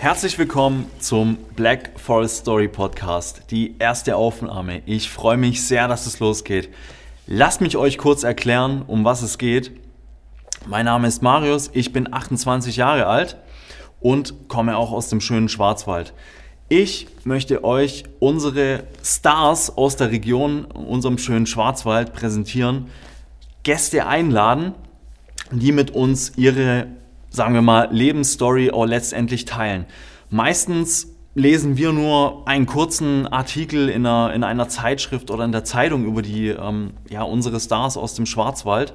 Herzlich willkommen zum Black Forest Story Podcast, die erste Aufnahme. Ich freue mich sehr, dass es losgeht. Lasst mich euch kurz erklären, um was es geht. Mein Name ist Marius, ich bin 28 Jahre alt und komme auch aus dem schönen Schwarzwald. Ich möchte euch unsere Stars aus der Region, unserem schönen Schwarzwald präsentieren, Gäste einladen, die mit uns ihre sagen wir mal, Lebensstory auch letztendlich teilen. Meistens lesen wir nur einen kurzen Artikel in einer, in einer Zeitschrift oder in der Zeitung über die, ähm, ja, unsere Stars aus dem Schwarzwald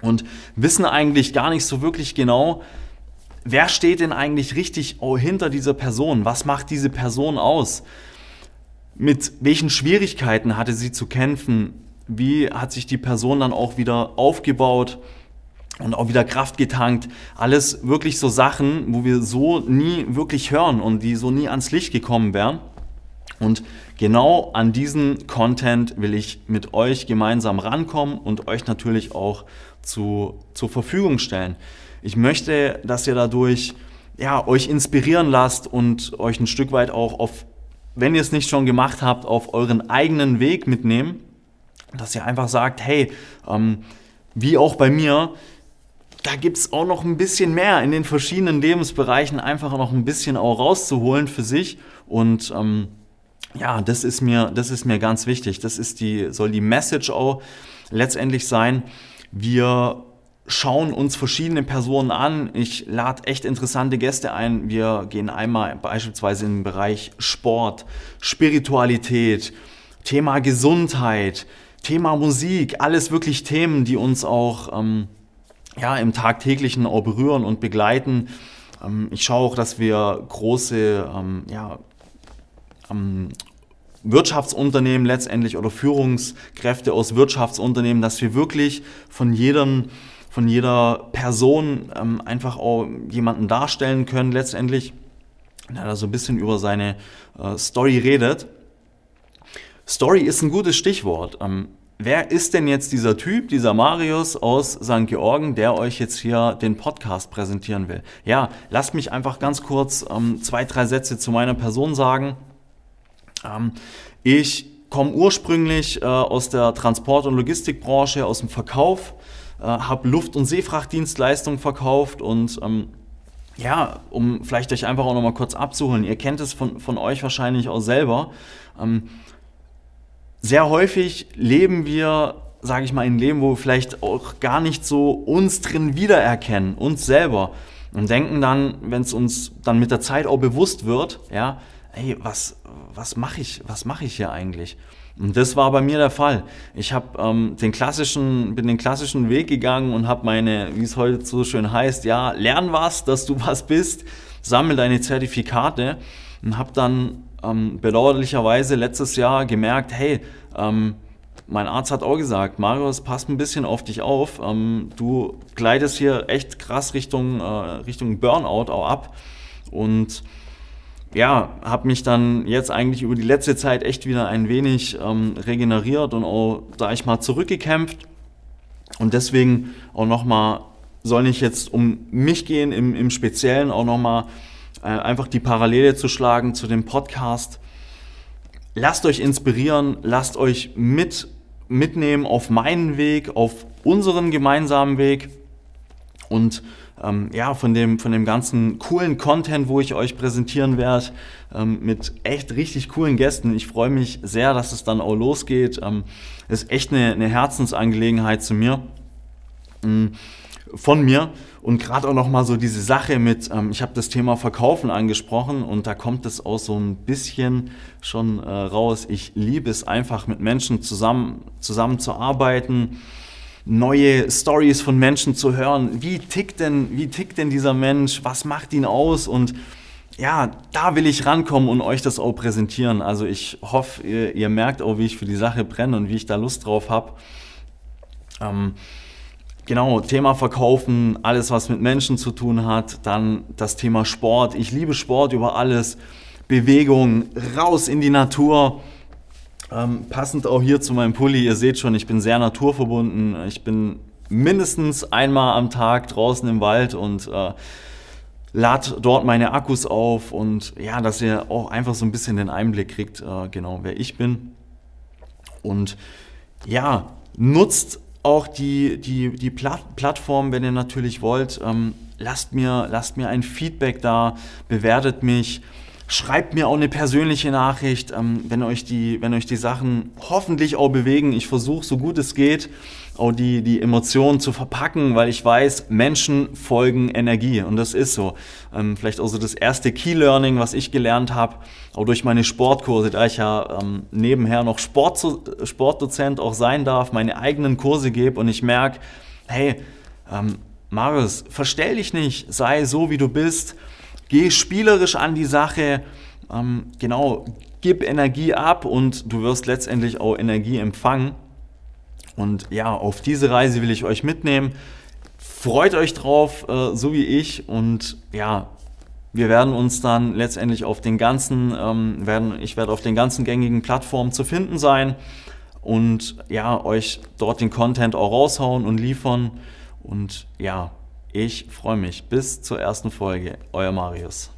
und wissen eigentlich gar nicht so wirklich genau, wer steht denn eigentlich richtig hinter dieser Person? Was macht diese Person aus? Mit welchen Schwierigkeiten hatte sie zu kämpfen? Wie hat sich die Person dann auch wieder aufgebaut? Und auch wieder Kraft getankt. Alles wirklich so Sachen, wo wir so nie wirklich hören und die so nie ans Licht gekommen wären. Und genau an diesen Content will ich mit euch gemeinsam rankommen und euch natürlich auch zu, zur Verfügung stellen. Ich möchte, dass ihr dadurch ja, euch inspirieren lasst und euch ein Stück weit auch auf, wenn ihr es nicht schon gemacht habt, auf euren eigenen Weg mitnehmen. Dass ihr einfach sagt, hey, ähm, wie auch bei mir, da gibt es auch noch ein bisschen mehr in den verschiedenen Lebensbereichen einfach noch ein bisschen auch rauszuholen für sich. Und ähm, ja, das ist mir, das ist mir ganz wichtig. Das ist die, soll die Message auch letztendlich sein. Wir schauen uns verschiedene Personen an. Ich lade echt interessante Gäste ein. Wir gehen einmal beispielsweise in den Bereich Sport, Spiritualität, Thema Gesundheit, Thema Musik, alles wirklich Themen, die uns auch ähm, ja, im tagtäglichen auch berühren und begleiten. Ähm, ich schaue auch, dass wir große ähm, ja, ähm, Wirtschaftsunternehmen letztendlich oder Führungskräfte aus Wirtschaftsunternehmen, dass wir wirklich von jedem von jeder Person einfach auch jemanden darstellen können letztendlich, der da so ein bisschen über seine äh, Story redet. Story ist ein gutes Stichwort. Wer ist denn jetzt dieser Typ, dieser Marius aus St. Georgen, der euch jetzt hier den Podcast präsentieren will? Ja, lasst mich einfach ganz kurz ähm, zwei, drei Sätze zu meiner Person sagen. Ähm, ich komme ursprünglich äh, aus der Transport- und Logistikbranche, aus dem Verkauf, äh, habe Luft- und Seefrachtdienstleistungen verkauft und ähm, ja, um vielleicht euch einfach auch nochmal kurz abzuholen, ihr kennt es von, von euch wahrscheinlich auch selber. Ähm, sehr häufig leben wir, sage ich mal, ein Leben, wo wir vielleicht auch gar nicht so uns drin wiedererkennen, uns selber. Und denken dann, wenn es uns dann mit der Zeit auch bewusst wird, ja, hey, was, was mache ich, was mache ich hier eigentlich? Und das war bei mir der Fall. Ich habe ähm, den klassischen, bin den klassischen Weg gegangen und habe meine, wie es heute so schön heißt, ja, lern was, dass du was bist, sammel deine Zertifikate und habe dann ähm, bedauerlicherweise letztes Jahr gemerkt, hey, ähm, mein Arzt hat auch gesagt, Marius, pass ein bisschen auf dich auf. Ähm, du gleitest hier echt krass Richtung, äh, Richtung Burnout auch ab. Und ja, habe mich dann jetzt eigentlich über die letzte Zeit echt wieder ein wenig ähm, regeneriert und auch, sag ich mal, zurückgekämpft. Und deswegen auch nochmal, soll nicht jetzt um mich gehen, im, im Speziellen auch nochmal einfach die Parallele zu schlagen zu dem Podcast. Lasst euch inspirieren, lasst euch mit, mitnehmen auf meinen Weg, auf unseren gemeinsamen Weg und ähm, ja, von dem, von dem ganzen coolen Content, wo ich euch präsentieren werde, ähm, mit echt richtig coolen Gästen. Ich freue mich sehr, dass es dann auch losgeht. Ähm, ist echt eine, eine Herzensangelegenheit zu mir. Mhm von mir. Und gerade auch nochmal so diese Sache mit, ähm, ich habe das Thema Verkaufen angesprochen und da kommt es auch so ein bisschen schon äh, raus. Ich liebe es einfach mit Menschen zusammen, zusammen zu arbeiten, neue Stories von Menschen zu hören. Wie tickt denn, wie tickt denn dieser Mensch? Was macht ihn aus? Und ja, da will ich rankommen und euch das auch präsentieren. Also ich hoffe, ihr, ihr merkt auch, wie ich für die Sache brenne und wie ich da Lust drauf habe. Ähm, Genau, Thema Verkaufen, alles was mit Menschen zu tun hat, dann das Thema Sport. Ich liebe Sport über alles. Bewegung, raus in die Natur. Ähm, passend auch hier zu meinem Pulli, ihr seht schon, ich bin sehr naturverbunden. Ich bin mindestens einmal am Tag draußen im Wald und äh, lad dort meine Akkus auf und ja, dass ihr auch einfach so ein bisschen den Einblick kriegt, äh, genau wer ich bin. Und ja, nutzt auch die, die, die Plattform, wenn ihr natürlich wollt. Ähm, lasst, mir, lasst mir ein Feedback da, bewertet mich. Schreibt mir auch eine persönliche Nachricht, ähm, wenn, euch die, wenn euch die Sachen hoffentlich auch bewegen. Ich versuche, so gut es geht, auch die, die Emotionen zu verpacken, weil ich weiß, Menschen folgen Energie und das ist so. Ähm, vielleicht auch so das erste Key-Learning, was ich gelernt habe, auch durch meine Sportkurse, da ich ja ähm, nebenher noch Sport, Sportdozent auch sein darf, meine eigenen Kurse gebe und ich merke, hey, ähm, Marius, verstell dich nicht, sei so, wie du bist, geh spielerisch an die Sache, ähm, genau, gib Energie ab und du wirst letztendlich auch Energie empfangen. Und ja, auf diese Reise will ich euch mitnehmen. Freut euch drauf, äh, so wie ich. Und ja, wir werden uns dann letztendlich auf den ganzen, ähm, werden, ich werde auf den ganzen gängigen Plattformen zu finden sein und ja, euch dort den Content auch raushauen und liefern. Und ja, ich freue mich. Bis zur ersten Folge. Euer Marius.